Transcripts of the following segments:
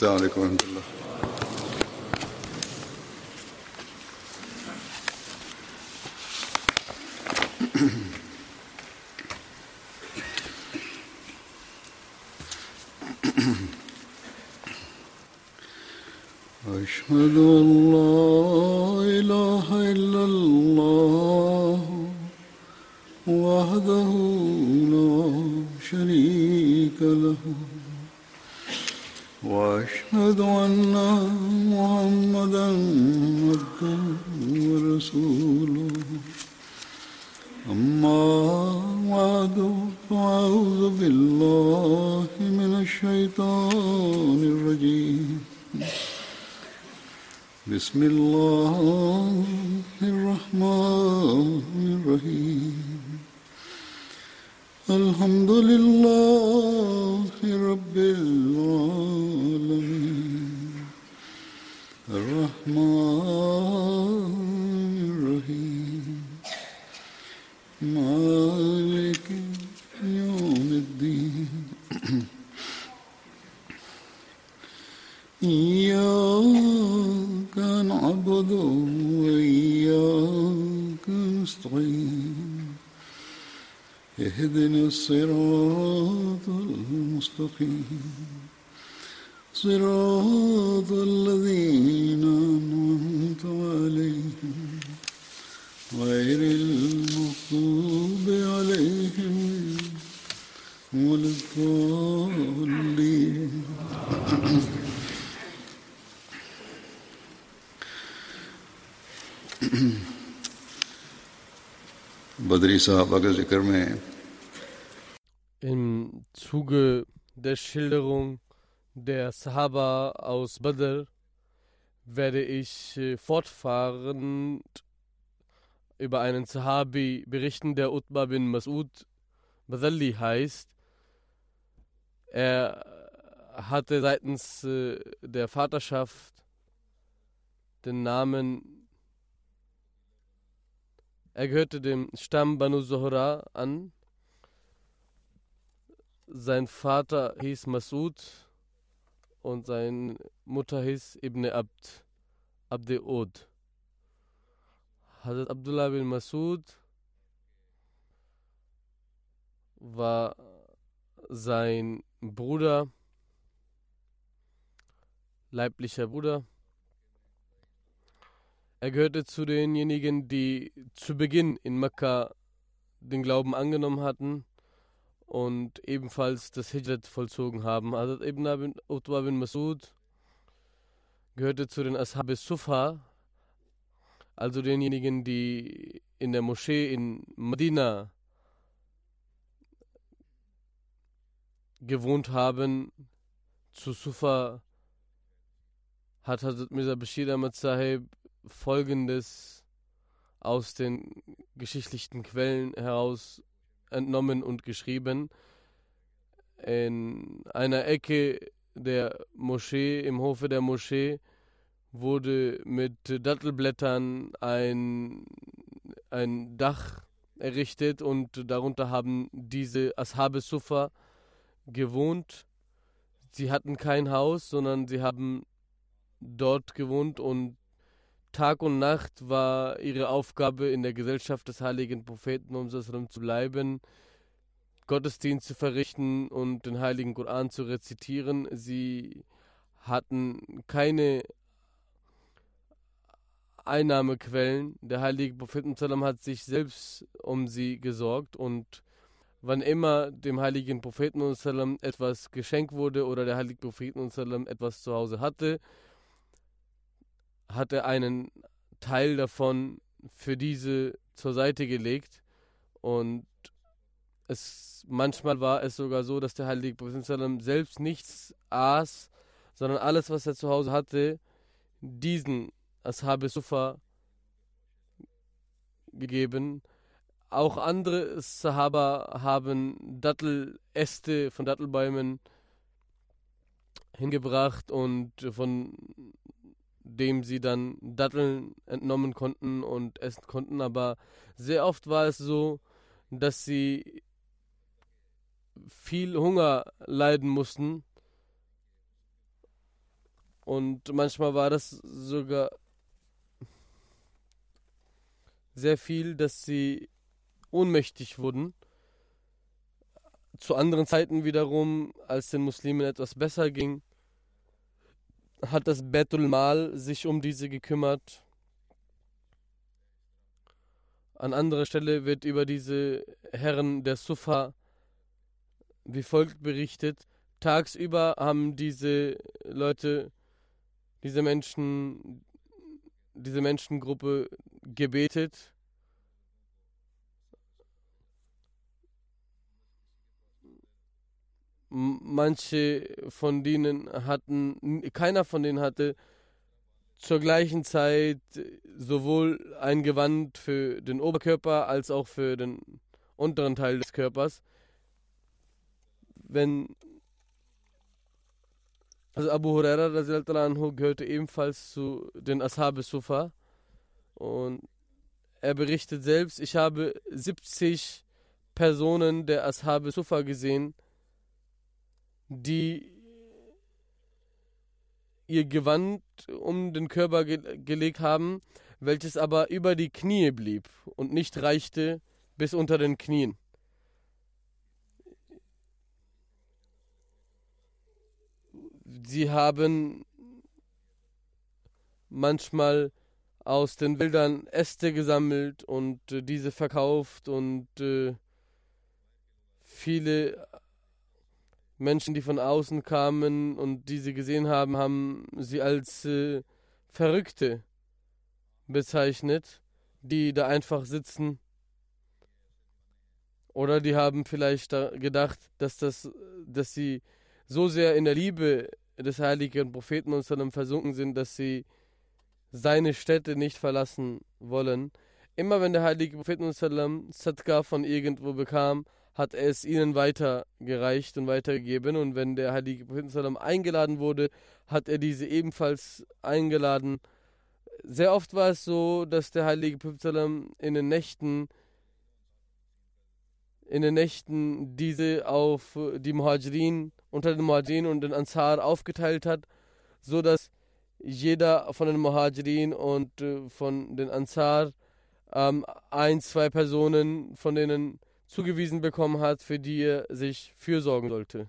السلام علیکم ورحمۃ اللہ۔ اشهد Im Zuge der Schilderung der Sahaba aus Badr werde ich äh, fortfahrend über einen Sahabi berichten, der Utbah bin Mas'ud Badalli heißt. Er hatte seitens äh, der Vaterschaft den Namen, er gehörte dem Stamm Banu Zohra an. Sein Vater hieß Mas'ud und seine Mutter hieß Ibn Abd, Abde Od. Hazrat Abdullah bin Mas'ud war sein Bruder, leiblicher Bruder. Er gehörte zu denjenigen, die zu Beginn in Mekka den Glauben angenommen hatten und ebenfalls das Hijrat vollzogen haben. Hazrat Ibn Utbah bin Masud gehörte zu den Ashab Sufa, also denjenigen, die in der Moschee in Medina gewohnt haben. Zu Sufa hat Hazrat Mirza Bashir Ahmad Sahib folgendes aus den geschichtlichen Quellen heraus entnommen und geschrieben. In einer Ecke der Moschee, im Hofe der Moschee, wurde mit Dattelblättern ein, ein Dach errichtet und darunter haben diese Ashabe Sufa gewohnt. Sie hatten kein Haus, sondern sie haben dort gewohnt und Tag und Nacht war ihre Aufgabe, in der Gesellschaft des heiligen Propheten um zu bleiben, Gottesdienst zu verrichten und den heiligen Koran zu rezitieren. Sie hatten keine Einnahmequellen. Der heilige Prophet hat sich selbst um sie gesorgt und wann immer dem heiligen Propheten etwas geschenkt wurde oder der heilige Prophet etwas zu Hause hatte, hat er einen Teil davon für diese zur Seite gelegt und es manchmal war es sogar so, dass der heilige Prophet selbst nichts aß, sondern alles, was er zu Hause hatte, diesen Ashab Sufa gegeben. Auch andere Sahaba haben Datteläste von Dattelbäumen hingebracht und von dem sie dann Datteln entnommen konnten und essen konnten. Aber sehr oft war es so, dass sie viel Hunger leiden mussten Und manchmal war das sogar sehr viel, dass sie ohnmächtig wurden. Zu anderen Zeiten wiederum, als den Muslimen etwas besser ging, hat das Betul Mal sich um diese gekümmert. An anderer Stelle wird über diese Herren der Sufa wie folgt berichtet. Tagsüber haben diese Leute, diese Menschen, diese Menschengruppe gebetet. Manche von denen hatten, keiner von denen hatte zur gleichen Zeit sowohl ein Gewand für den Oberkörper als auch für den unteren Teil des Körpers. Wenn also Abu Huraira gehörte ebenfalls zu den Ashab Sufa und er berichtet selbst, ich habe 70 Personen der Ashab Sufa gesehen, die ihr Gewand um den Körper ge gelegt haben, welches aber über die Knie blieb und nicht reichte bis unter den Knien. Sie haben manchmal aus den Wäldern Äste gesammelt und äh, diese verkauft und äh, viele Menschen, die von außen kamen und die sie gesehen haben, haben sie als äh, Verrückte bezeichnet, die da einfach sitzen. Oder die haben vielleicht gedacht, dass das, dass sie so sehr in der Liebe des heiligen Propheten und versunken sind, dass sie seine Städte nicht verlassen wollen. Immer wenn der heilige Prophet Sadqa von irgendwo bekam, hat er es ihnen weitergereicht und weitergegeben. Und wenn der heilige Prophet eingeladen wurde, hat er diese ebenfalls eingeladen. Sehr oft war es so, dass der heilige Prophet in den Nächten in den Nächten diese auf die Muhajirin, unter den Muhajirin und den Ansar aufgeteilt hat, so dass jeder von den Muhajirin und äh, von den Ansar ähm, ein, zwei Personen von denen zugewiesen bekommen hat, für die er sich fürsorgen sollte.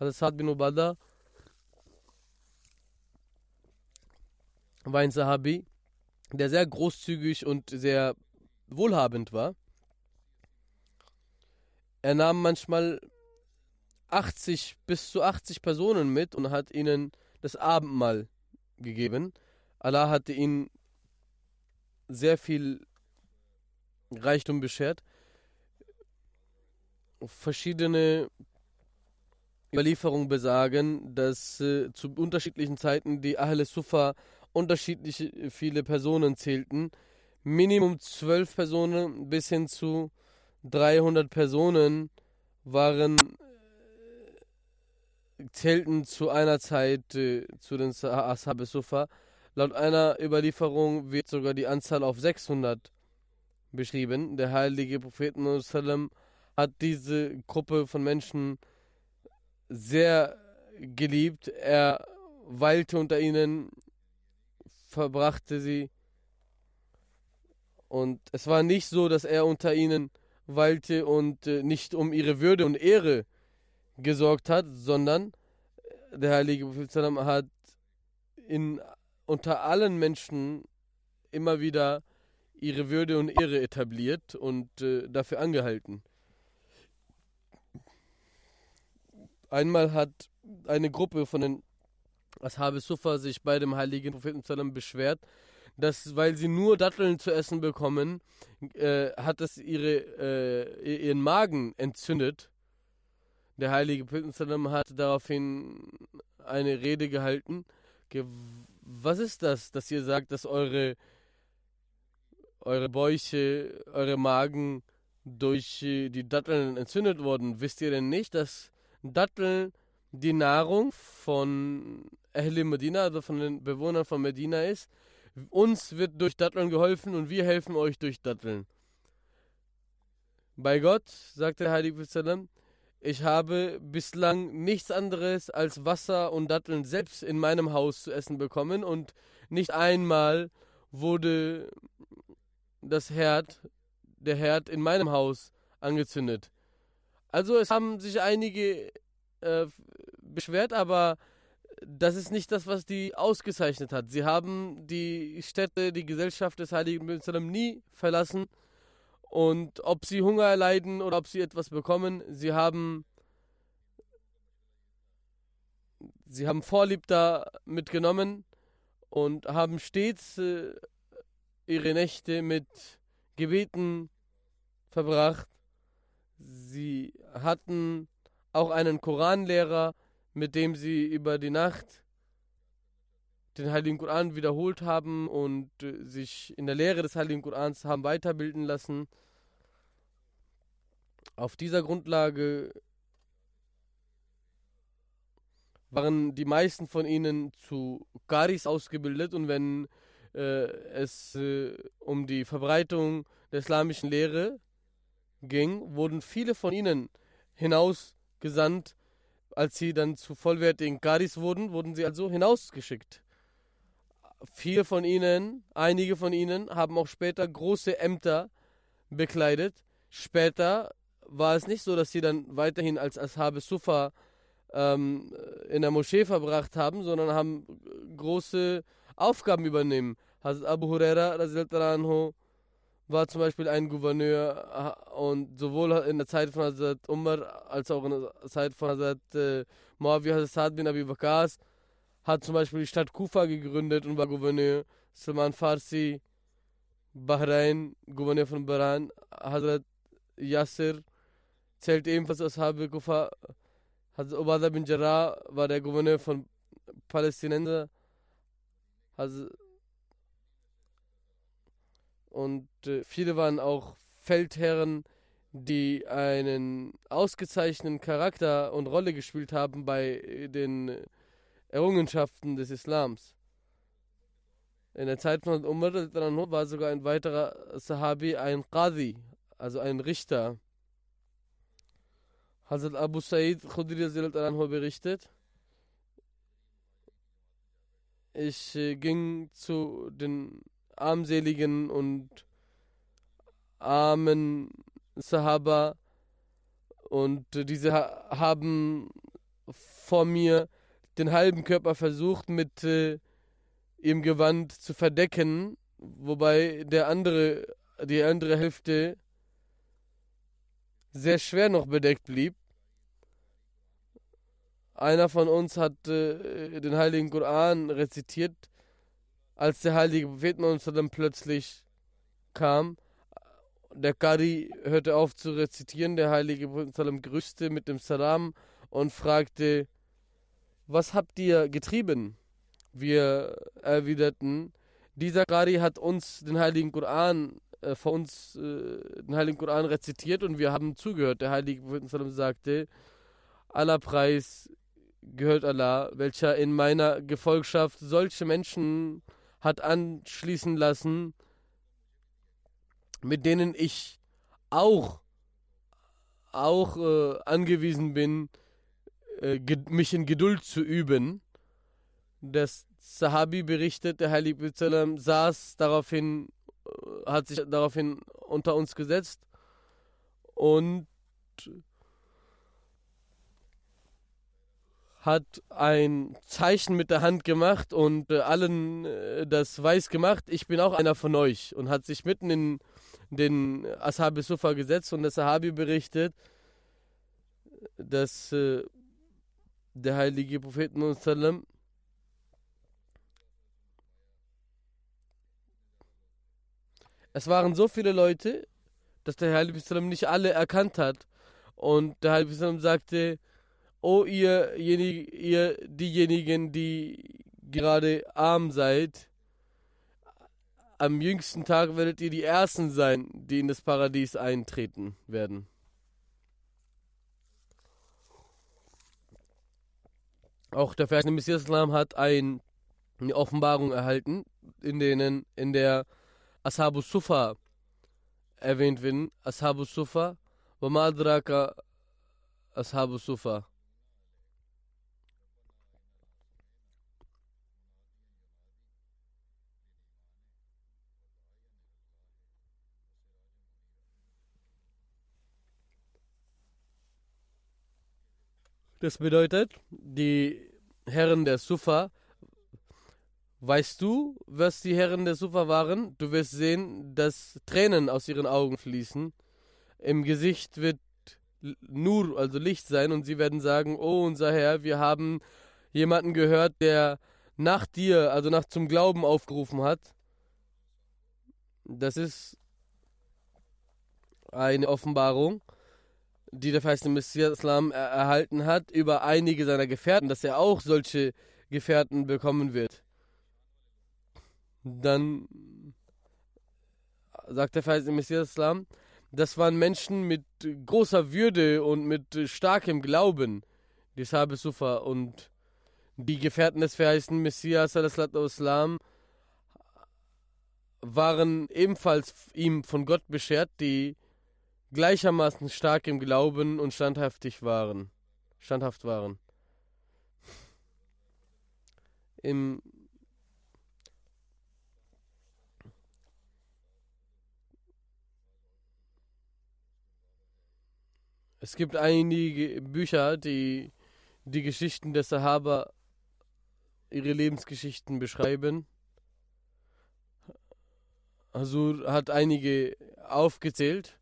Hazrat Saad bin Ubada war ein Sahabi, der sehr großzügig und sehr wohlhabend war. Er nahm manchmal 80 bis zu 80 Personen mit und hat ihnen das Abendmahl gegeben. Allah hatte ihn sehr viel Reichtum beschert. Verschiedene Überlieferungen besagen, dass äh, zu unterschiedlichen Zeiten die Ahle Sufa unterschiedlich viele Personen zählten. Minimum zwölf Personen bis hin zu 300 Personen waren äh, zählten zu einer Zeit äh, zu den Ashab Sufa. Laut einer Überlieferung wird sogar die Anzahl auf 600 beschrieben. Der heilige Prophet hat diese Gruppe von Menschen sehr geliebt. Er weilte unter ihnen, verbrachte sie. Und es war nicht so, dass er unter ihnen weilte und äh, nicht um ihre Würde und Ehre gesorgt hat, sondern der heilige Prophet hat in, unter allen Menschen immer wieder ihre Würde und Ehre etabliert und äh, dafür angehalten. Einmal hat eine Gruppe von den Ashab Sufa sich bei dem heiligen Propheten beschwert, dass weil sie nur Datteln zu essen bekommen, äh, hat es ihre, äh, ihren Magen entzündet. Der heilige Prophet hat daraufhin eine Rede gehalten. Was ist das, dass ihr sagt, dass eure eure Bäuche, eure Magen durch äh, die Datteln entzündet wurden. Wisst ihr denn nicht, dass Datteln die Nahrung von Ahle Medina, also von den Bewohnern von Medina ist? Uns wird durch Datteln geholfen und wir helfen euch durch Datteln. Bei Gott, sagt der Heilige Sallam, ich habe bislang nichts anderes als Wasser und Datteln selbst in meinem Haus zu essen bekommen und nicht einmal wurde das Herd, der Herd in meinem Haus angezündet. Also es haben sich einige äh, beschwert, aber das ist nicht das, was die ausgezeichnet hat. Sie haben die Städte, die Gesellschaft des Heiligen Jerusalem nie verlassen. Und ob sie Hunger erleiden oder ob sie etwas bekommen, sie haben, sie haben Vorlieb da mitgenommen und haben stets äh, ihre Nächte mit Gebeten verbracht. Sie hatten auch einen Koranlehrer, mit dem sie über die Nacht den Heiligen Koran wiederholt haben und äh, sich in der Lehre des Heiligen Korans haben weiterbilden lassen. Auf dieser Grundlage waren die meisten von ihnen zu Qaris ausgebildet und wenn äh, es äh, um die Verbreitung der islamischen Lehre ging, wurden viele von ihnen hinausgesandt. Als sie dann zu vollwertigen Qaris wurden, wurden sie also hinausgeschickt. Viele von ihnen, einige von ihnen, haben auch später große Ämter bekleidet. Später war es nicht so, dass sie dann weiterhin als Ashabe Sufa ähm, in der Moschee verbracht haben, sondern haben große Aufgaben übernehmen. Hazrat Abu Huraira war zum Beispiel ein Gouverneur und sowohl in der Zeit von Hazrat Umar als auch in der Zeit von Hazrat äh, Muawiyah Hazrat bin Abi Bakas hat zum Beispiel die Stadt Kufa gegründet und war Gouverneur. Salman Farsi, Bahrain, Gouverneur von Bahrain, Hazrat Yasser zählt ebenfalls aus Habe Kufa. Hazrat Obada bin Jarrah war der Gouverneur von Palästinenser. Und äh, viele waren auch Feldherren, die einen ausgezeichneten Charakter und Rolle gespielt haben bei den Errungenschaften des Islams. In der Zeit von Umar war sogar ein weiterer Sahabi ein Qadi, also ein Richter. Hazrat Abu Sa'id Khudri berichtet, ich äh, ging zu den armseligen und armen Sahaba und diese haben vor mir den halben Körper versucht mit äh, ihrem Gewand zu verdecken, wobei der andere, die andere Hälfte sehr schwer noch bedeckt blieb. Einer von uns hat äh, den heiligen Koran rezitiert als der heilige Prophet Muhammad plötzlich kam, der Qari hörte auf zu rezitieren, der heilige Prophet grüßte mit dem Salam und fragte, was habt ihr getrieben? Wir erwiderten, dieser Qari hat uns den heiligen Koran äh, vor uns äh, den heiligen Koran rezitiert und wir haben zugehört. Der heilige Prophet sagte, aller Preis gehört Allah, welcher in meiner Gefolgschaft solche Menschen hat anschließen lassen, mit denen ich auch, auch äh, angewiesen bin, äh, mich in Geduld zu üben. Das Sahabi berichtet, der Heilige Sallam saß daraufhin, äh, hat sich daraufhin unter uns gesetzt und hat ein Zeichen mit der Hand gemacht und äh, allen äh, das weiß gemacht, ich bin auch einer von euch und hat sich mitten in den Ashabi Sufa gesetzt und der Sahabi berichtet, dass äh, der heilige Prophet sallam, es waren so viele Leute, dass der heilige Prophet nicht alle erkannt hat. Und der heilige Prophet sagte, O ihr, ihr diejenigen, die gerade arm seid, am jüngsten Tag werdet ihr die Ersten sein, die in das Paradies eintreten werden. Auch der Vers Messias Islam hat ein, eine Offenbarung erhalten, in denen in der Ashabu Sufa erwähnt werden. Ashabu Sufa, wa madraka Ashabu Sufa. Das bedeutet, die Herren der Sufa, weißt du, was die Herren der Sufa waren? Du wirst sehen, dass Tränen aus ihren Augen fließen. Im Gesicht wird nur, also Licht sein und sie werden sagen, oh unser Herr, wir haben jemanden gehört, der nach dir, also nach zum Glauben aufgerufen hat. Das ist eine Offenbarung die der verheißene Messias Islam er erhalten hat, über einige seiner Gefährten, dass er auch solche Gefährten bekommen wird. Dann sagt der verheißene Messias Islam, das waren Menschen mit großer Würde und mit starkem Glauben, die Sahabe Sufa und die Gefährten des verheißenen Messias Islam waren ebenfalls ihm von Gott beschert, die gleichermaßen stark im Glauben und standhaftig waren. Standhaft waren. Im Es gibt einige Bücher, die die Geschichten der Sahaba, ihre Lebensgeschichten beschreiben. Azur hat einige aufgezählt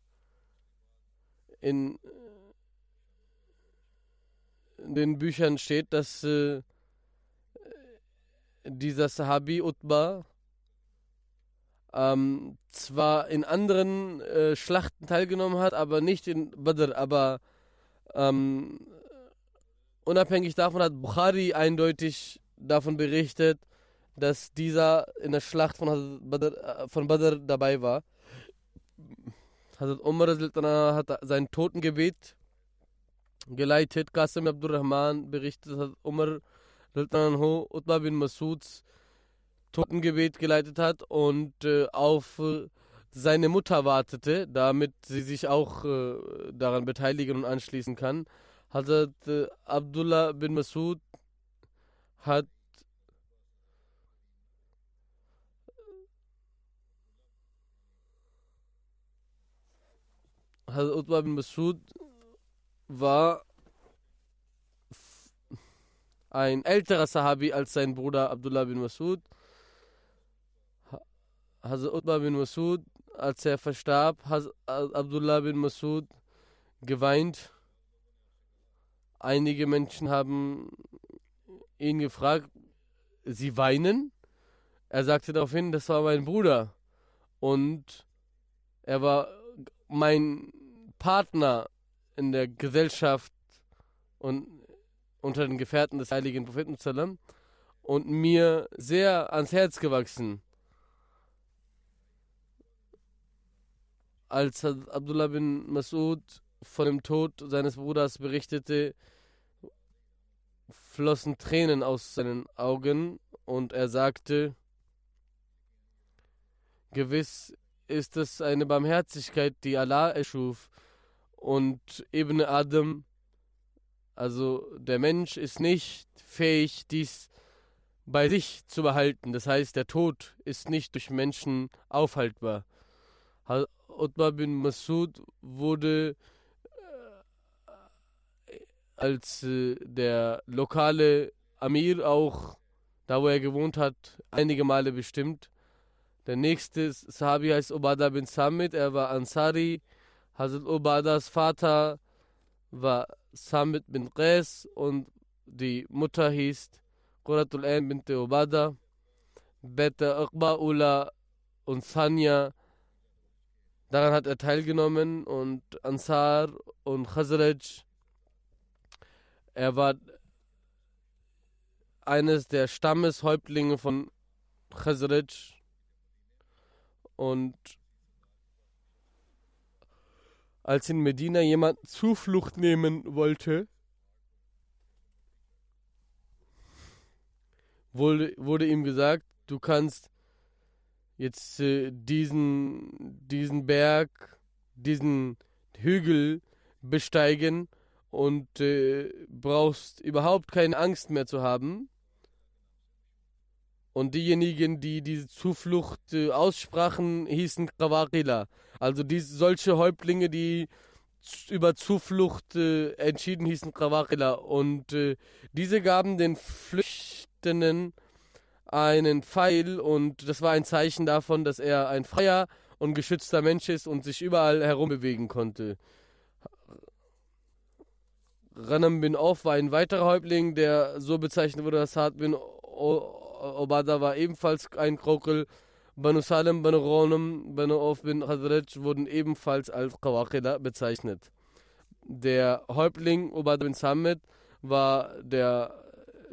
in den Büchern steht, dass äh, dieser Sahabi Utbah ähm, zwar in anderen äh, Schlachten teilgenommen hat, aber nicht in Badr, aber ähm, unabhängig davon hat Bukhari eindeutig davon berichtet, dass dieser in der Schlacht von Badr, äh, von Badr dabei war. Hazrat Umar hat sein Totengebet geleitet. Qasim Abdurrahman berichtet, dass Umar Utbah bin Masuds Totengebet geleitet hat und äh, auf äh, seine Mutter wartete, damit sie sich auch äh, daran beteiligen und anschließen kann. Hazrat äh, Abdullah bin Masud hat Hazrat Utbah bin Masud war ein älterer Sahabi als sein Bruder Abdullah bin Masud. Hazrat Utbah bin Masud, als er verstarb, hat Abdullah bin Masud geweint. Einige Menschen haben ihn gefragt, sie weinen? Er sagte daraufhin, das war mein Bruder. Und er war mein Partner in der Gesellschaft und unter den Gefährten des heiligen Propheten und mir sehr ans Herz gewachsen. Als Abdullah bin Masud von dem Tod seines Bruders berichtete, flossen Tränen aus seinen Augen und er sagte, gewiss ist es eine Barmherzigkeit, die Allah erschuf. Und Ibn Adam, also der Mensch, ist nicht fähig, dies bei sich zu behalten. Das heißt, der Tod ist nicht durch Menschen aufhaltbar. Utbah bin Masud wurde äh, als äh, der lokale Amir auch, da wo er gewohnt hat, einige Male bestimmt. Der nächste Sahabi heißt Ubada bin Samit, er war Ansari. Hazrat Ubadas Vater war Samit bin Qais und die Mutter hieß Quratul Ain bin Ubada. Beta Uqba Ula und Sanya. Daran hat er teilgenommen und Ansar und Khazraj. Er war eines der Stammeshäuptlinge von Khazraj und als in Medina jemand Zuflucht nehmen wollte, wurde, wurde ihm gesagt, du kannst jetzt äh, diesen, diesen Berg, diesen Hügel besteigen und äh, brauchst überhaupt keine Angst mehr zu haben. Und diejenigen, die diese Zuflucht äh, aussprachen, hießen Krawakila. Also die, solche Häuptlinge, die über Zuflucht äh, entschieden hießen Krawakila. Und äh, diese gaben den Flüchtenden einen Pfeil und das war ein Zeichen davon, dass er ein freier und geschützter Mensch ist und sich überall herumbewegen konnte. Ranam bin Auf war ein weiterer Häuptling, der so bezeichnet wurde, dass Saad bin Obada war ebenfalls ein Krokel. Banu Salem, Banu Ronem, Banu Auf bin Hazrat wurden ebenfalls als Qawaqida bezeichnet. Der Häuptling Obada bin Samit war der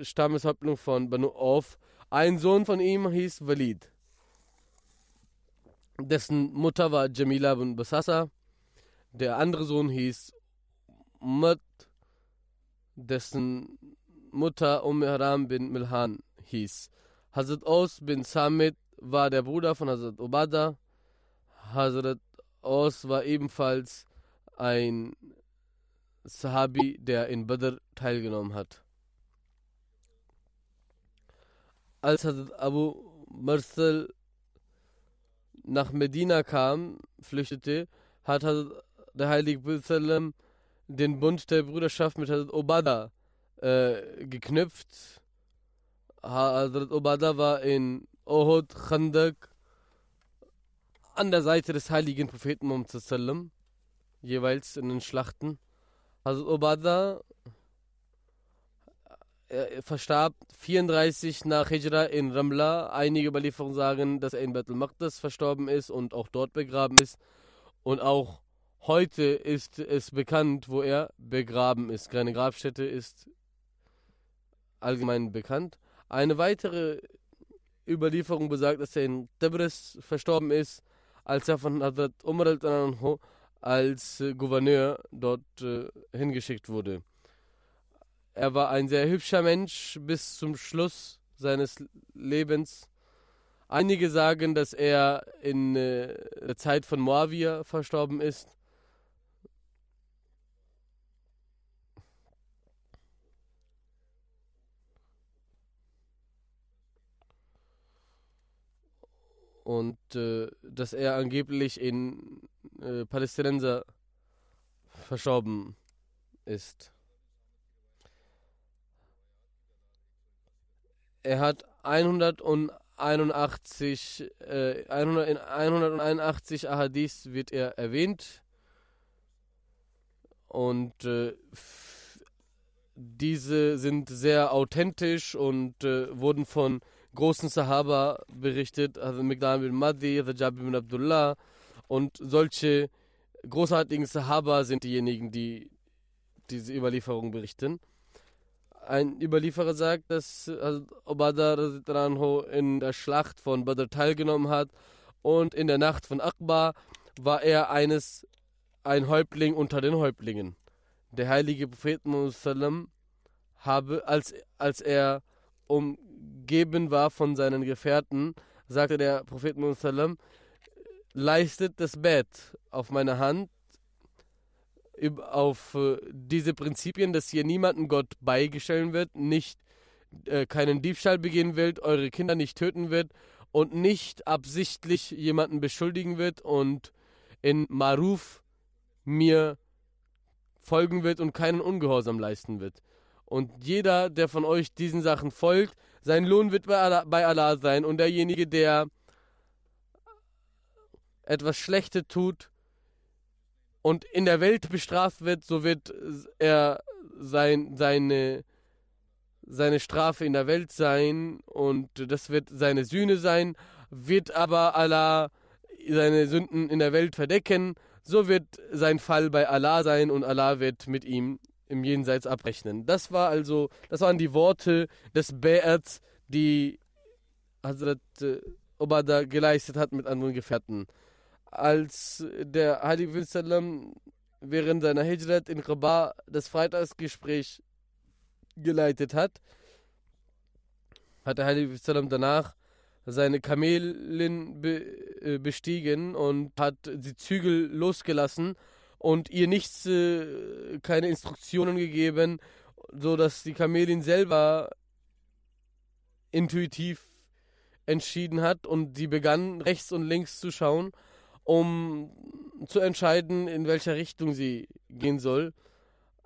Stammeshäuptling von Banu Auf. Ein Sohn von ihm hieß Walid. Dessen Mutter war Jamila bin Basasa. Der andere Sohn hieß Umad, dessen Mutter Umm Haram bin Milhan hieß. Hazrat Aus bin Samit war der Bruder von Hazrat Obada. Hazrat Aus war ebenfalls ein Sahabi, der in Badr teilgenommen hat. Als Hazrat Abu Marsal nach Medina kam, flüchtete, hat Hazrat der Heilige Prophet den Bund der Brüderschaft mit Hazrat Obada äh, geknüpft. Hazrat Obada war in Ohud, Khandak, an der Seite des heiligen Propheten Muhammad jeweils in den Schlachten. Hazrat Obada er verstarb 34 nach Hijra in Ramla. Einige Überlieferungen sagen, dass er in Bethel Maqdis verstorben ist und auch dort begraben ist. Und auch heute ist es bekannt, wo er begraben ist. Keine Grabstätte ist allgemein bekannt. Eine weitere Überlieferung besagt, dass er in Tebris verstorben ist, als er von Hazrat Umar al als Gouverneur dort äh, hingeschickt wurde. Er war ein sehr hübscher Mensch bis zum Schluss seines Lebens. Einige sagen, dass er in äh, der Zeit von Moawia verstorben ist. Und äh, dass er angeblich in äh, Palästinenser verstorben ist. Er hat 181, äh, 100, in 181 Ahadith wird er erwähnt. Und äh, diese sind sehr authentisch und äh, wurden von großen Sahaba berichtet, also Migdal bin Madi, Rajab bin Abdullah und solche großartigen Sahaba sind diejenigen, die diese Überlieferung berichten. Ein Überlieferer sagt, dass Obada in der Schlacht von Badr teilgenommen hat und in der Nacht von Akbar war er eines, ein Häuptling unter den Häuptlingen. Der heilige Prophet Musallam habe, als, als er umgeben war von seinen Gefährten, sagte der Prophet Musallam, leistet das Bett auf meine Hand auf äh, diese Prinzipien, dass hier niemanden Gott beigestellen wird, nicht äh, keinen Diebstahl begehen wird, eure Kinder nicht töten wird und nicht absichtlich jemanden beschuldigen wird und in Maruf mir folgen wird und keinen Ungehorsam leisten wird. Und jeder, der von euch diesen Sachen folgt, sein Lohn wird bei Allah, bei Allah sein und derjenige, der etwas Schlechtes tut, und in der Welt bestraft wird, so wird er sein, seine, seine Strafe in der Welt sein und das wird seine Sühne sein, wird aber Allah seine Sünden in der Welt verdecken, so wird sein Fall bei Allah sein und Allah wird mit ihm im Jenseits abrechnen. Das war also, das waren die Worte des Ba'ats, die Hazrat äh, Obada geleistet hat mit anderen Gefährten als der Heilige Sallam während seiner Hijrat in Rabat das Freitagsgespräch geleitet hat, hat der Heilige Sallam danach seine Kamelin äh, bestiegen und hat die Zügel losgelassen und ihr nichts, äh, keine Instruktionen gegeben, so dass die Kamelin selber intuitiv entschieden hat und sie begann rechts und links zu schauen, um zu entscheiden, in welcher Richtung sie gehen soll.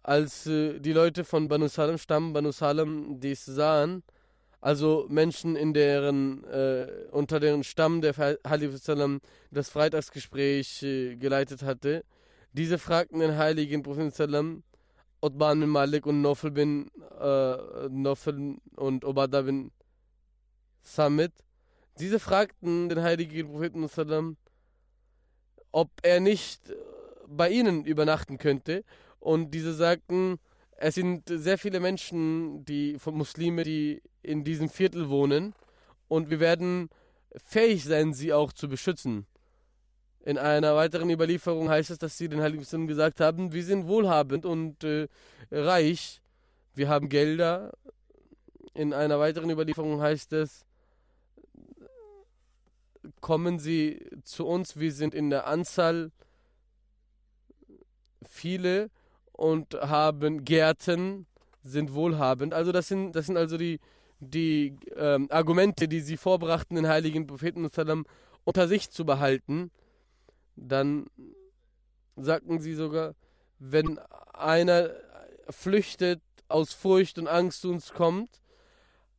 Als äh, die Leute von Banu Salem stammen, Banu Salem dies sahen, also Menschen in deren äh, unter deren Stamm der Halif das Freitagsgespräch äh, geleitet hatte, diese fragten den heiligen Propheten Sallam, Utban bin Malik und Nofel bin äh, Nofel und Obada bin Samit, diese fragten den heiligen Propheten ob er nicht bei ihnen übernachten könnte. Und diese sagten, es sind sehr viele Menschen, die von Muslime, die in diesem Viertel wohnen. Und wir werden fähig sein, sie auch zu beschützen. In einer weiteren Überlieferung heißt es, dass sie den Heiligen Muslimen gesagt haben, wir sind wohlhabend und äh, reich, wir haben Gelder. In einer weiteren Überlieferung heißt es, kommen Sie zu uns. Wir sind in der Anzahl viele und haben Gärten, sind wohlhabend. Also das sind, das sind also die, die ähm, Argumente, die sie vorbrachten, den heiligen Propheten unter sich zu behalten. Dann sagten sie sogar, wenn einer flüchtet aus Furcht und Angst zu uns kommt,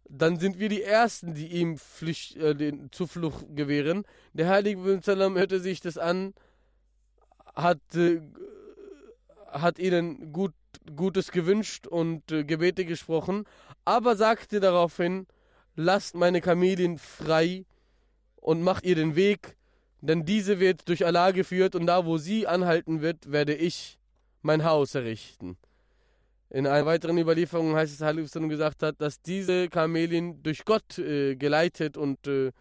dann sind wir die Ersten, die ihm Pflicht, äh, den Zuflucht gewähren. Der Heilige Sallam hörte sich das an, hat, äh, hat ihnen gut, Gutes gewünscht und äh, Gebete gesprochen, aber sagte daraufhin, lasst meine Kamelin frei und macht ihr den Weg, denn diese wird durch Allah geführt und da, wo sie anhalten wird, werde ich mein Haus errichten. In einer weiteren Überlieferung heißt es, Halif gesagt hat, dass diese Kamelin durch Gott äh, geleitet und äh,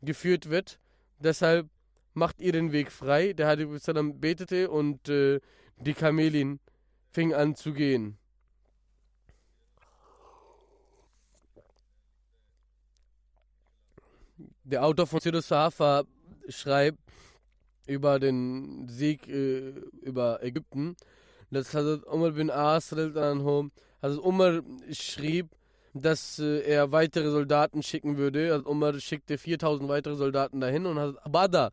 geführt wird. Deshalb macht ihr den Weg frei. Der Halif betete und äh, die Kamelin fing an zu gehen. Der Autor von Sirus Sahafa schreibt über den Sieg äh, über Ägypten dass Hazrat Umar bin As anhu, Hazrat Umar schrieb, dass äh, er weitere Soldaten schicken würde. Hazrat Umar schickte 4000 weitere Soldaten dahin und Hazrat Abada,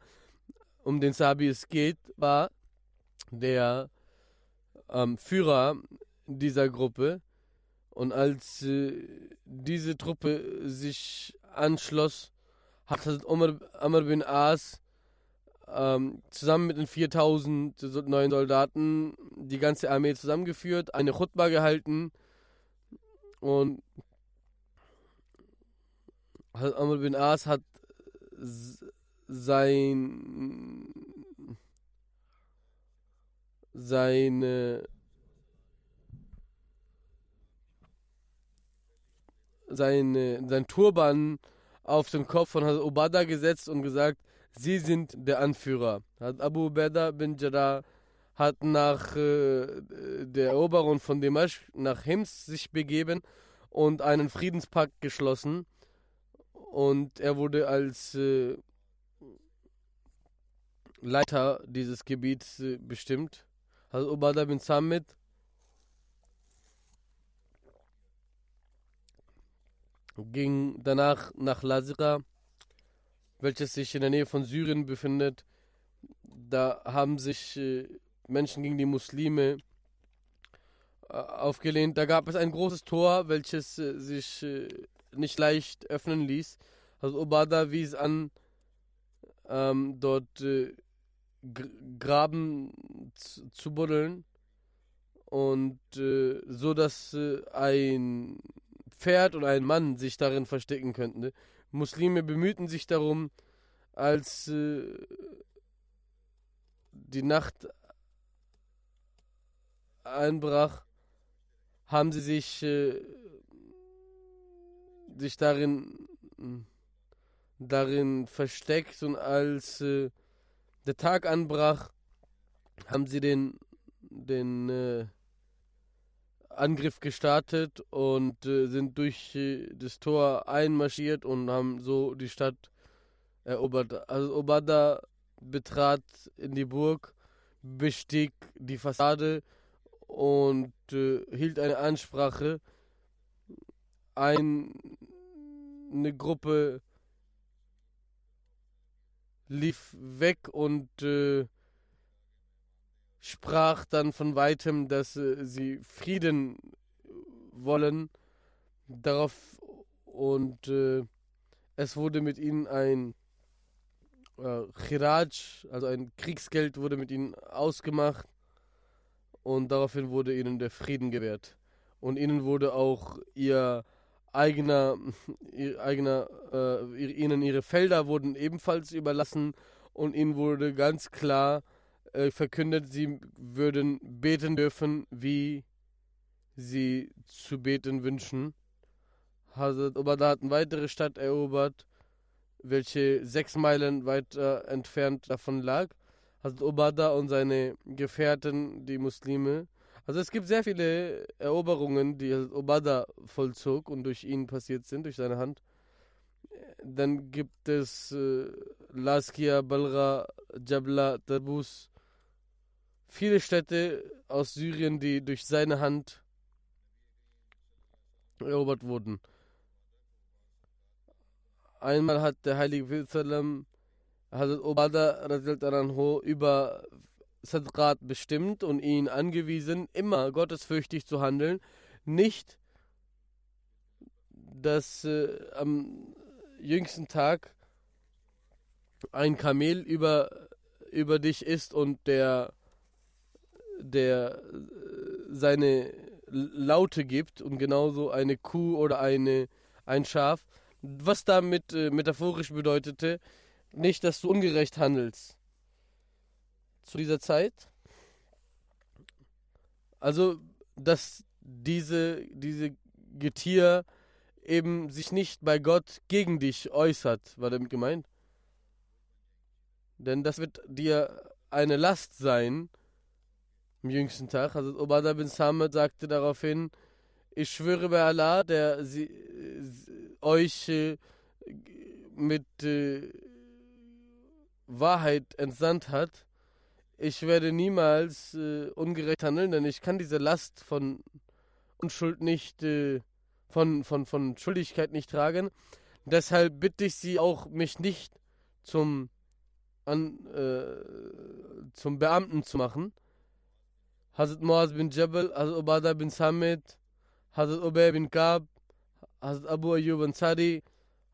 um den Sahabi es geht, war der ähm, Führer dieser Gruppe. Und als äh, diese Truppe sich anschloss, hat Hazrat Umar, Amr bin As ähm, zusammen mit den 4000 neuen Soldaten die ganze Armee zusammengeführt, eine Chutba gehalten und Amr bin As hat sein seine seine sein Turban auf den Kopf von Hazrat Obada gesetzt und gesagt, Sie sind der Anführer. Hat Abu Ubaidah bin Jarrah hat nach äh, der Eroberung von Demasch nach Hims sich begeben und einen Friedenspakt geschlossen. Und er wurde als äh, Leiter dieses Gebiets äh, bestimmt. Also Ubadah bin Samit ging danach nach Lazira welches sich in der Nähe von Syrien befindet. Da haben sich äh, Menschen gegen die Muslime äh, aufgelehnt. Da gab es ein großes Tor, welches äh, sich nicht leicht öffnen ließ. Also Obada wies an, ähm, dort Graben zu buddeln und so dass ein Pferd und ein Mann sich darin verstecken könnten. Muslime bemühten sich darum, als äh, die Nacht einbrach, haben sie sich, äh, sich darin, darin versteckt und als äh, der Tag anbrach, haben sie den, den äh, Angriff gestartet und äh, sind durch äh, das Tor einmarschiert und haben so die Stadt erobert. Also Obada betrat in die Burg bestieg die Fassade und äh, hielt eine Ansprache. Ein, eine Gruppe lief weg und äh, sprach dann von weitem, dass äh, sie Frieden wollen. Darauf und äh, es wurde mit ihnen ein äh, Chiraj, also ein Kriegsgeld wurde mit ihnen ausgemacht und daraufhin wurde ihnen der Frieden gewährt. Und ihnen wurde auch ihr eigener, ihr eigener äh, ihnen ihre Felder wurden ebenfalls überlassen und ihnen wurde ganz klar äh, verkündet, sie würden beten dürfen, wie sie zu beten wünschen. Hazrat Ubada hat eine weitere Stadt erobert, welche sechs Meilen weiter entfernt davon lag. Hazrat Ubada und seine Gefährten, die Muslime. Also es gibt sehr viele Eroberungen, die Hazrat Ubada vollzog und durch ihn passiert sind, durch seine Hand. Dann gibt es äh, Laskia, Balra, Jabla, Tabus. Viele Städte aus Syrien, die durch seine Hand erobert wurden. Einmal hat der heilige Prophet Hazrat Obada über Sadqat bestimmt und ihn angewiesen, immer gottesfürchtig zu handeln, nicht, dass äh, am jüngsten Tag ein Kamel über, über dich ist und der, der äh, seine Laute gibt und genauso eine Kuh oder eine, ein Schaf was damit äh, metaphorisch bedeutete, nicht, dass du ungerecht handelst. Zu dieser Zeit. Also, dass diese, diese Getier eben sich nicht bei Gott gegen dich äußert, war damit gemeint. Denn das wird dir eine Last sein am jüngsten Tag. Also Obada bin Samad sagte daraufhin, ich schwöre bei Allah, der sie, euch äh, mit äh, Wahrheit entsandt hat, ich werde niemals äh, ungerecht handeln, denn ich kann diese Last von Unschuld nicht, äh, von, von, von Schuldigkeit nicht tragen. Deshalb bitte ich Sie auch, mich nicht zum, an, äh, zum Beamten zu machen. Hazrat Muaz bin Jabal, Hazrat Ubada bin Samit, Hazrat Ubay bin Kab, Hazrat Abu Ayyub Ansari,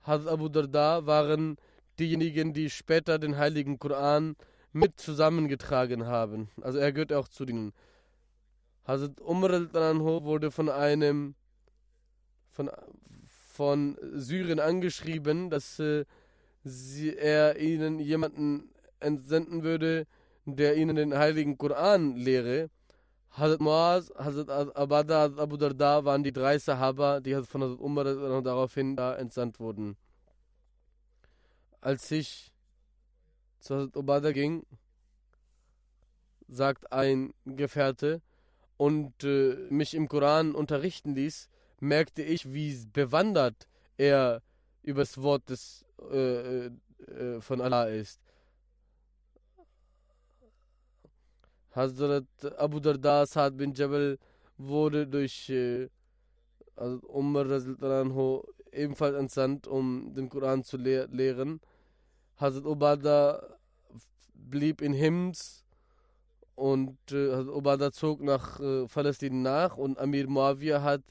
Hazrat Abu Darda waren diejenigen, die später den heiligen Koran mit zusammengetragen haben. Also er gehört auch zu denen. Hazrat Umar al wurde von einem von, von Syrien angeschrieben, dass äh, sie, er ihnen jemanden entsenden würde, der ihnen den heiligen Koran lehre. Hazrat Muaz, Hazrat Abada, Hazrat Abu Darda waren die drei Sahaba, die von Hazrat Umar daraufhin da entsandt wurden. Als ich zu Hazrat Ubada ging, sagt ein Gefährte, und äh, mich im Koran unterrichten ließ, merkte ich, wie bewandert er über das Wort des, äh, äh, von Allah ist. Hazrat Abu Darda Saad bin Jabal wurde durch äh, Umar anhu, ebenfalls entsandt, um den Koran zu lehr lehren. Hazrat Ubada blieb in Hims und äh, Hazrat Ubada zog nach äh, Palästina nach und Amir Muawiyah hat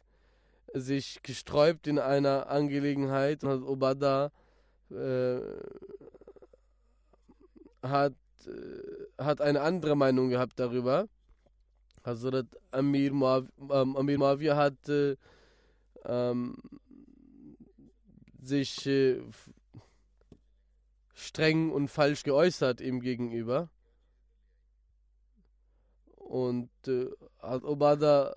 sich gesträubt in einer Angelegenheit und Hazrat Ubada äh, hat äh, hat eine andere Meinung gehabt darüber. Hazrat Amir, Muaw, ähm, Amir Muawiyah hat äh, ähm, sich äh, streng und falsch geäußert ihm gegenüber. Und äh, Obada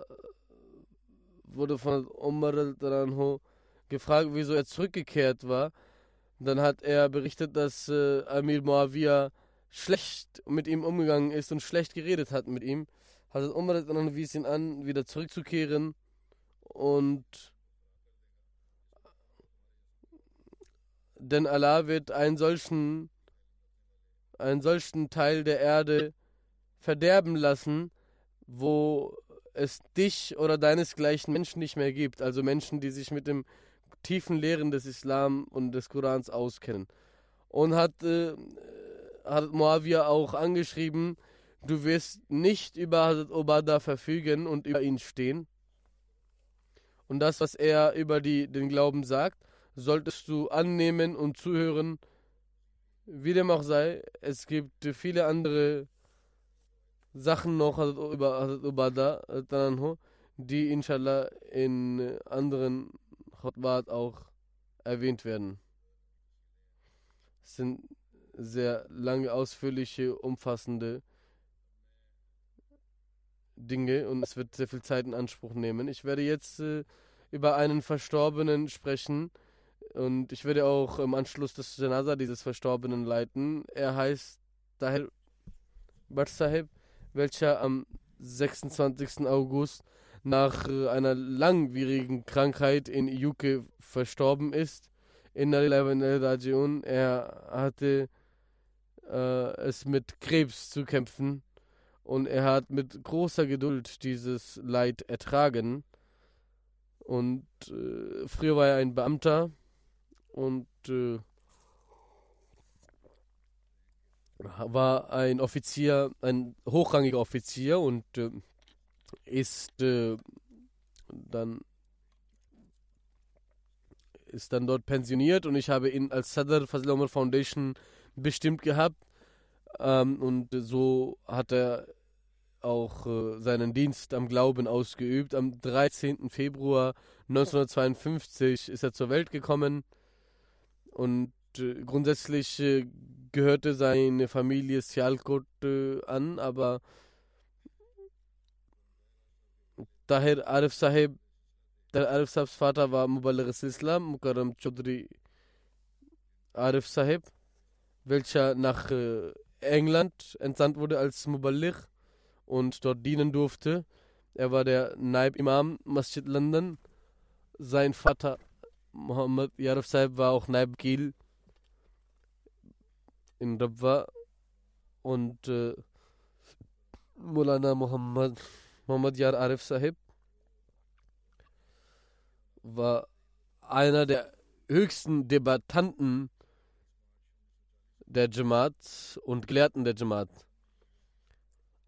wurde von Umar gefragt, wieso er zurückgekehrt war. dann hat er berichtet, dass äh, Amir Muawiyah schlecht mit ihm umgegangen ist und schlecht geredet hat mit ihm, Hazrat Umar dann wies ihn an, wieder zurückzukehren und denn Allah wird einen solchen einen solchen Teil der Erde verderben lassen, wo es dich oder deinesgleichen Menschen nicht mehr gibt. Also Menschen, die sich mit dem tiefen Lehren des Islam und des Korans auskennen. Und hat, äh, hat Muawiyah auch angeschrieben, du wirst nicht über Hazrat Obada verfügen und über ihn stehen. Und das, was er über die, den Glauben sagt, solltest du annehmen und zuhören. Wie dem auch sei, es gibt viele andere Sachen noch über Hazrat Ubada, die inshallah in anderen Khutbat auch erwähnt werden. Es sind sehr lange, ausführliche, umfassende Dinge und es wird sehr viel Zeit in Anspruch nehmen. Ich werde jetzt äh, über einen Verstorbenen sprechen und ich werde auch im Anschluss des Janaza dieses Verstorbenen leiten. Er heißt Tahir Barsahib, welcher am 26. August nach äh, einer langwierigen Krankheit in UK verstorben ist. In Rajiun. Er hatte äh, es mit Krebs zu kämpfen. Und er hat mit großer Geduld dieses Leid ertragen. Und äh, früher war er ein Beamter. Und äh, war ein Offizier, ein hochrangiger Offizier und äh, ist äh, dann ist dann dort pensioniert. Und ich habe ihn als Sadr Fazl Omar Foundation bestimmt gehabt ähm, und so hat er auch äh, seinen Dienst am Glauben ausgeübt. Am 13. Februar 1952 ist er zur Welt gekommen und äh, grundsätzlich äh, gehörte seine Familie Sialkot äh, an, aber Tahir Arif Sahib, der Arif Sahibs Vater war Mubalir Islam, Mukarram Chaudhry Arif Sahib, welcher nach äh, England entsandt wurde als Mubalir und dort dienen durfte. Er war der Naib Imam Masjid London. Sein Vater Muhammad Yarif Saib war auch Naib Gil in Rabwa und äh, Mulana Muhammad, Muhammad Yar Arif Sahib war einer der höchsten Debattanten der Jamaat und Gelehrten der Jamaat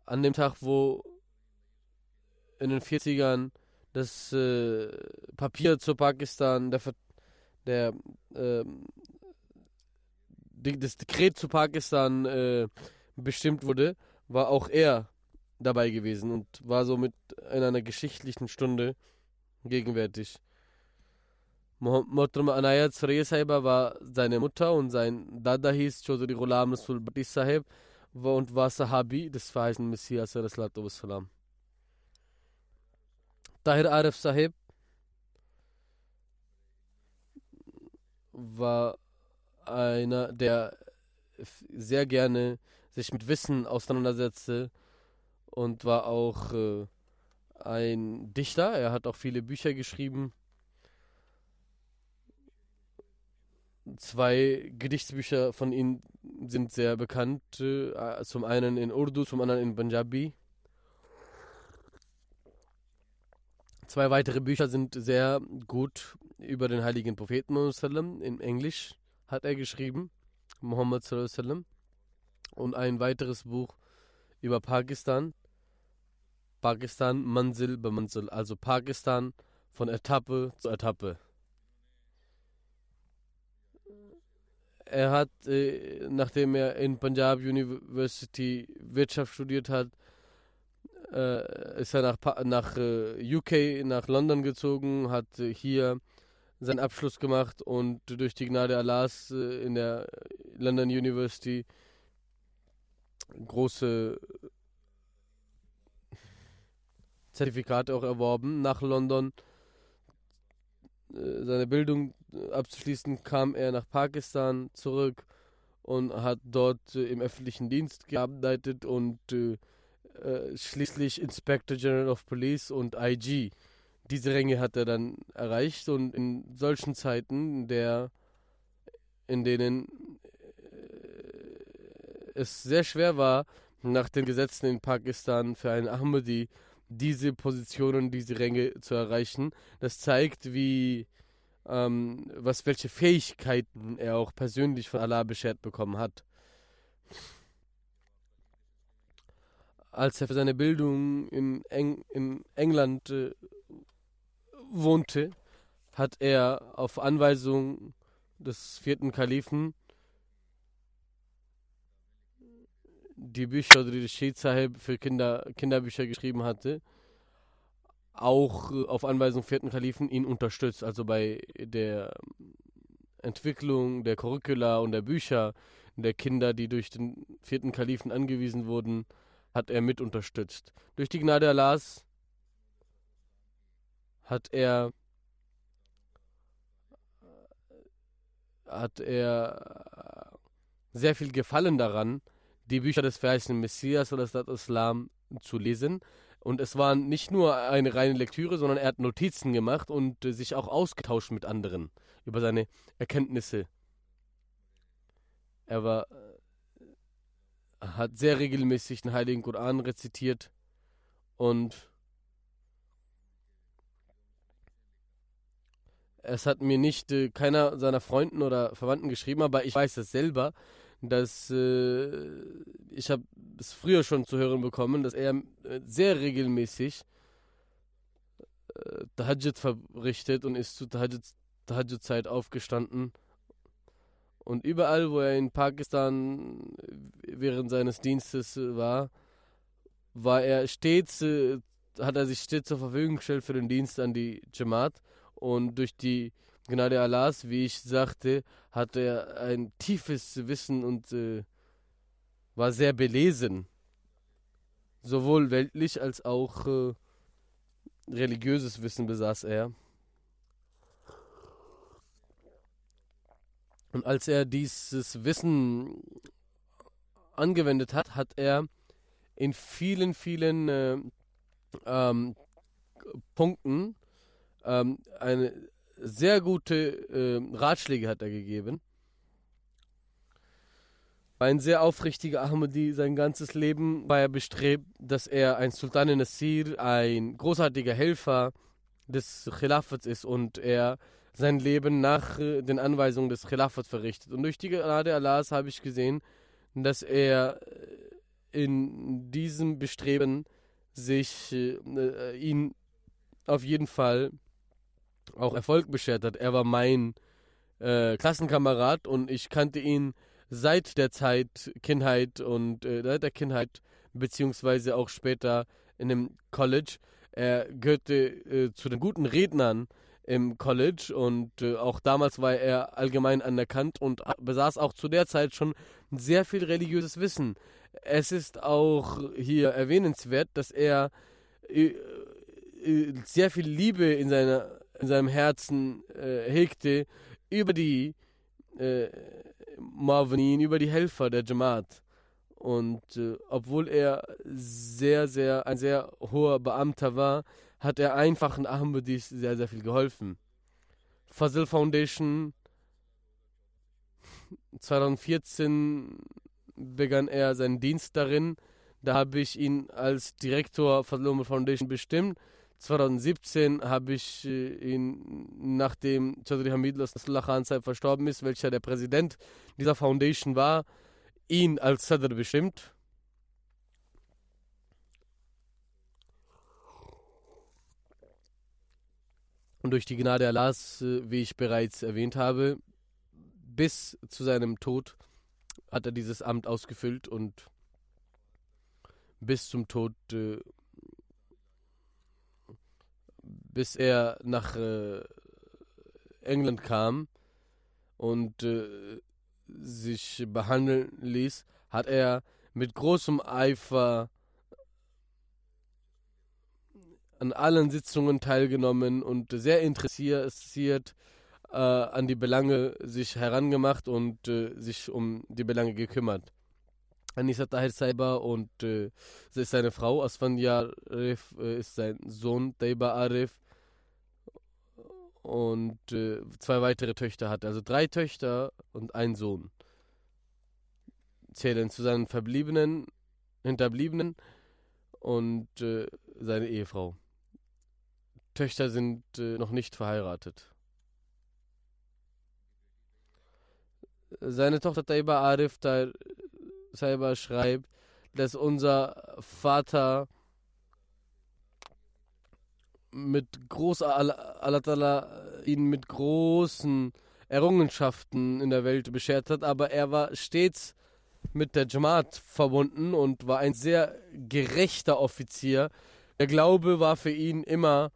an dem Tag, wo in den 40ern das äh, Papier zu Pakistan, der, der äh, das Dekret zu Pakistan äh, bestimmt wurde, war auch er dabei gewesen und war somit in einer geschichtlichen Stunde gegenwärtig. Mohtram Anayat Surya Sahiba war seine Mutter und sein Dada hieß Chaudhry Ghulam Rasul Bhatti Sahib und war Sahabi des verheißenen Messias. Tahir Arif Sahib war einer, der sehr gerne sich mit Wissen auseinandersetzte und war auch äh, ein Dichter. Er hat auch viele Bücher geschrieben. Zwei Gedichtsbücher von ihm sind sehr bekannt. Äh, zum einen in Urdu, zum anderen in Punjabi. Zwei weitere Bücher sind sehr gut über den heiligen Propheten in Englisch hat er geschrieben, Muhammad und ein weiteres Buch über Pakistan, Pakistan Manzil be Manzil, also Pakistan von Etappe zu Etappe. Er hat, äh, nachdem er in Punjab University Wirtschaft studiert hat, äh, ist er nach, nach äh, UK, nach London gezogen, hat hier seinen Abschluss gemacht und durch die Gnade Allahs äh, in der London University große Zertifikate auch erworben. Nach London äh, seine Bildung abzuschließen, kam er nach Pakistan zurück und hat dort äh, im öffentlichen Dienst gearbeitet und äh, äh schließlich Inspector General of Police und IG. Diese Ränge hat er dann erreicht und in solchen Zeiten, der, in denen äh, es sehr schwer war, nach den Gesetzen in Pakistan für einen Ahmadi diese Positionen, diese Ränge zu erreichen. Das zeigt, wie ähm, was welche Fähigkeiten er auch persönlich von Allah beschert bekommen hat. Als er für seine Bildung in, Eng in England äh, wohnte, hat er auf Anweisung des vierten Kalifen die Bücher, die Rashid Sahib für Kinder, Kinderbücher geschrieben hatte, auch äh, auf Anweisung vierten Kalifen ihn unterstützt. Also bei der Entwicklung der Curricula und der Bücher der Kinder, die durch den vierten Kalifen angewiesen wurden, hat er mit unterstützt. Durch die Gnade Allahs hat er hat er sehr viel Gefallen daran, die Bücher des verheißenen Messias oder des Islam zu lesen. Und es war nicht nur eine reine Lektüre, sondern er hat Notizen gemacht und äh, sich auch ausgetauscht mit anderen über seine Erkenntnisse. Er war, äh, hat sehr regelmäßig den Heiligen Koran rezitiert und es hat mir nicht äh, keiner seiner Freunden oder Verwandten geschrieben, aber ich weiß es selber, dass äh, ich habe es früher schon zu hören bekommen, dass er äh, sehr regelmäßig äh, Tahajjud verrichtet und ist zu Tahajjud-Zeit aufgestanden. Und überall, wo er in Pakistan während seines Dienstes äh, war, war er stets, äh, hat er sich stets zur Verfügung gestellt für den Dienst an die Jamaat. Und durch die Gnade Allahs, wie ich sagte, hatte er ein tiefes Wissen und äh, war sehr belesen. Sowohl weltlich als auch äh, religiöses Wissen besaß er. Und als er dieses Wissen angewendet hat, hat er in vielen, vielen äh, ähm, Punkten ähm, eine sehr gute äh, Ratschläge hat er gegeben. War ein sehr aufrichtiger Ahmadi. Sein ganzes Leben war er bestrebt, dass er ein Sultan Nasir, ein großartiger Helfer des Khilafats ist und er sein Leben nach äh, den Anweisungen des Khilafats verrichtet. Und durch die Gnade Allahs habe ich gesehen, dass er äh, in diesem Bestreben sich äh, äh, ihn auf jeden Fall auch Erfolg beschert hat. Er war mein äh, Klassenkamerad und ich kannte ihn seit der Zeit Kindheit und äh, seit der Kindheit beziehungsweise auch später in dem College. Er gehörte äh, zu den guten Rednern im College und äh, auch damals war er allgemein anerkannt und besaß auch zu der Zeit schon sehr viel religiöses Wissen. Es ist auch hier erwähnenswert, dass er äh, äh, sehr viel Liebe in seiner in seinem Herzen äh, hegte, über die äh, Marvinin, über die Helfer der Jamaat. Und äh, obwohl er sehr, sehr, ein sehr hoher Beamter war, hat er einfachen Ahmadis sehr, sehr viel geholfen. Fazil Foundation 2014 begann er seinen Dienst darin. Da habe ich ihn als Direktor Fazil Foundation bestimmt 2017 habe ich äh, ihn, nachdem Chaudhry Hamid Nasrullah Khan Saib verstorben ist, welcher der Präsident dieser Foundation war, ihn als Sadr bestimmt. Und durch die Gnade Allahs, äh, wie ich bereits erwähnt habe, bis zu seinem Tod hat er dieses Amt ausgefüllt und bis zum Tod äh, bis er nach äh, England kam und äh, sich behandeln ließ, hat er mit großem Eifer an allen Sitzungen teilgenommen und sehr interessiert äh, an die Belange sich herangemacht und äh, sich um die Belange gekümmert. Anissa Tahir Saiba und äh, ist seine Frau. Asfandiyar Arif äh, ist sein Sohn, Taiba Arif. Und äh, zwei weitere Töchter hat. Also drei Töchter und ein Sohn. Zählen zu seinen Verbliebenen Hinterbliebenen und äh, seine Ehefrau. Töchter sind äh, noch nicht verheiratet. Seine Tochter Taiba Arif Taiba schreibt, dass unser Vater mit groß Allah ihn mit großen Errungenschaften in der Welt beschert hat, aber er war stets mit der Jamaat verbunden und war ein sehr gerechter Offizier. Der Glaube war für ihn immer,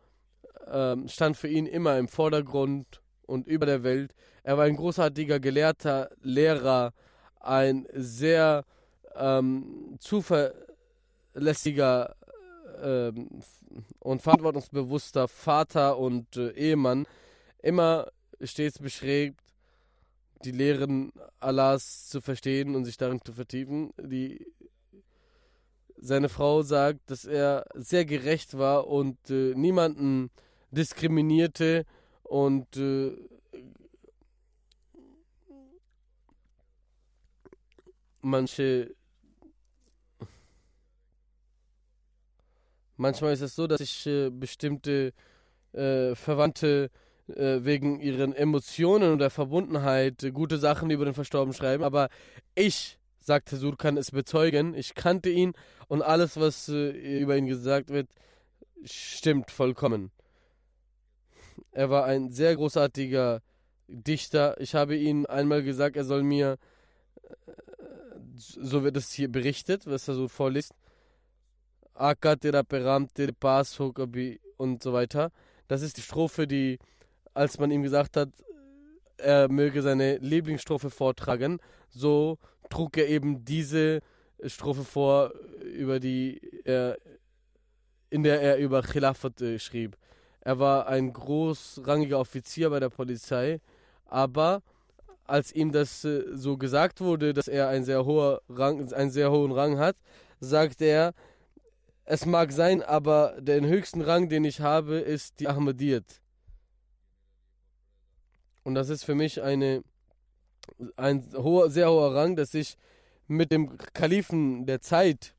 äh, stand für ihn immer im Vordergrund und über der Welt. Er war ein großartiger Gelehrter, Lehrer, ein sehr ähm, zuverlässiger ähm, und verantwortungsbewusster Vater und äh, Ehemann. Immer stets beschrägt, die Lehren Allahs zu verstehen und sich darin zu vertiefen. Die, seine Frau sagt, dass er sehr gerecht war und äh, niemanden diskriminierte und äh, manche manchmal ist es so, dass sich äh, bestimmte äh, Verwandte äh, wegen ihren Emotionen und der Verbundenheit gute Sachen über den Verstorbenen schreiben, aber ich, sagte Sur, kann es bezeugen, ich kannte ihn und alles, was äh, über ihn gesagt wird, stimmt vollkommen. Er war ein sehr großartiger Dichter. Ich habe ihm einmal gesagt, er soll mir, äh, so wird es hier berichtet, was er so vorliest, Akatera Peramtir Pas und so weiter. Das ist die Strophe, die als man ihm gesagt hat, er möge seine Lieblingsstrophe vortragen, so trug er eben diese Strophe vor, über die er, in der er über Khilafat äh, schrieb. Er war ein großrangiger Offizier bei der Polizei, aber als ihm das äh, so gesagt wurde, dass er einen sehr, hoher Rang, einen sehr hohen Rang hat, sagte er, es mag sein, aber den höchsten Rang, den ich habe, ist die Ahmadiyyat. Und das ist für mich eine, ein hoher, sehr hoher Rang, dass ich mit dem Kalifen der Zeit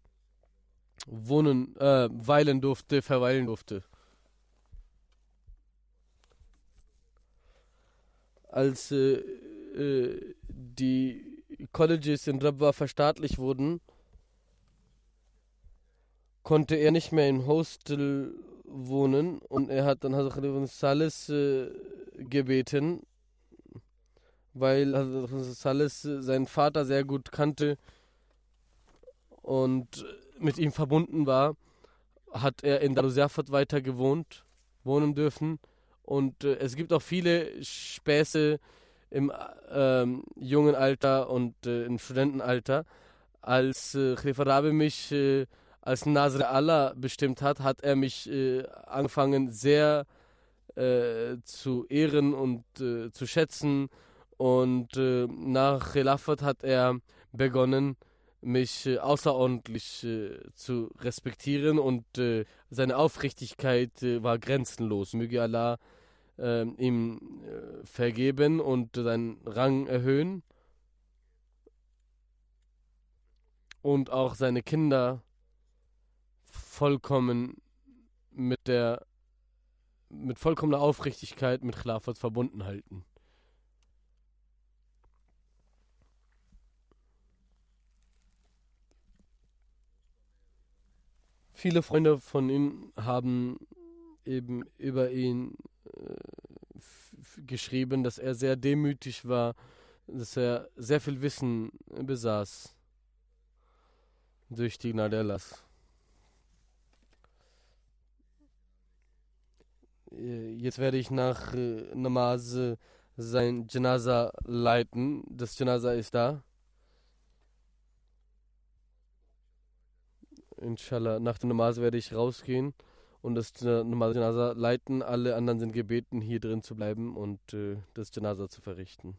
wohnen, äh, weilen durfte, verweilen durfte. Als äh, äh, die Colleges in Rabwa verstaatlicht wurden, konnte er nicht mehr im Hostel wohnen und er hat dann Hazrat Salis äh, gebeten, weil Salis seinen Vater sehr gut kannte und mit ihm verbunden war, hat er in Darusafat weiter gewohnt, wohnen dürfen. Und äh, es gibt auch viele Späße im ähm, jungen Alter und äh, im Studentenalter. Als äh, Khalifa Rabi mich äh, als Nasr Allah bestimmt hat, hat er mich äh, angefangen sehr äh, zu ehren und äh, zu schätzen und äh, nach Khilafat hat er begonnen, mich äh, außerordentlich äh, zu respektieren und seine Aufrichtigkeit war grenzenlos. Möge Allah ihm vergeben und seinen Rang erhöhen. Und auch seine Kinder vollkommen mit der mit vollkommener Aufrichtigkeit mit Khilafat verbunden halten. Viele Freunde von ihm haben eben über ihn äh, geschrieben, dass er sehr demütig war, dass er sehr viel Wissen besaß durch die. Äh, jetzt werde ich nach äh, Namaz sein Janaza leiten. Das Janaza ist da. Inshallah, nach der Namaz werde ich rausgehen und das Janaza leiten. Alle anderen sind gebeten, hier drin zu bleiben und äh, das Janaza zu verrichten.